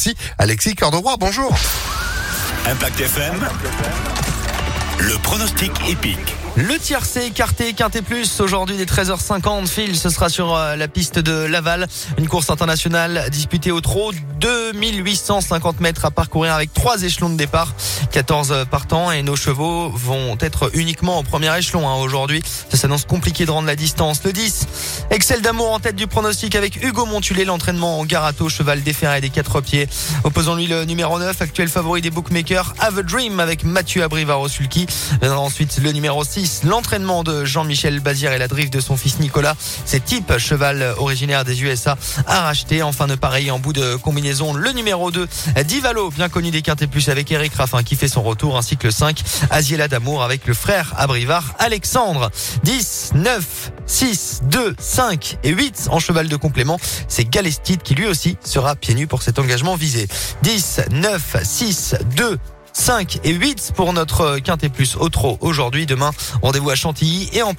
aussi Alexis Cœur. Bonjour. Impact FM. Le pronostic épique. Le tiercé écarté, quinté plus, aujourd'hui dès 13h50, Phil, ce sera sur euh, la piste de Laval, une course internationale disputée au trot, 2850 mètres à parcourir avec trois échelons de départ, 14 partants et nos chevaux vont être uniquement au premier échelon hein, aujourd'hui. Ça s'annonce compliqué de rendre la distance. Le 10, Excel d'amour en tête du pronostic avec Hugo Montulé, l'entraînement en garato, cheval déferré des quatre pieds. Opposons-lui le numéro 9, actuel favori des bookmakers, Have a Dream avec Mathieu Abrivaro-Sulky. Ensuite le numéro 6, l'entraînement de Jean-Michel Bazir et la drift de son fils Nicolas. C'est type cheval originaire des USA à racheter. Enfin de pareil en bout de combinaison, le numéro 2, Divalo, bien connu des quintés plus avec Eric Raffin qui fait son retour, ainsi que le 5, Asiela d'amour avec le frère Abrivard Alexandre. 10, 9, 6, 2, 5 et 8 en cheval de complément. C'est Galestide qui lui aussi sera pieds nus pour cet engagement visé. 10, 9, 6, 2, 5 et 8 pour notre Quintet Plus au trot aujourd'hui. Demain, rendez-vous à Chantilly et en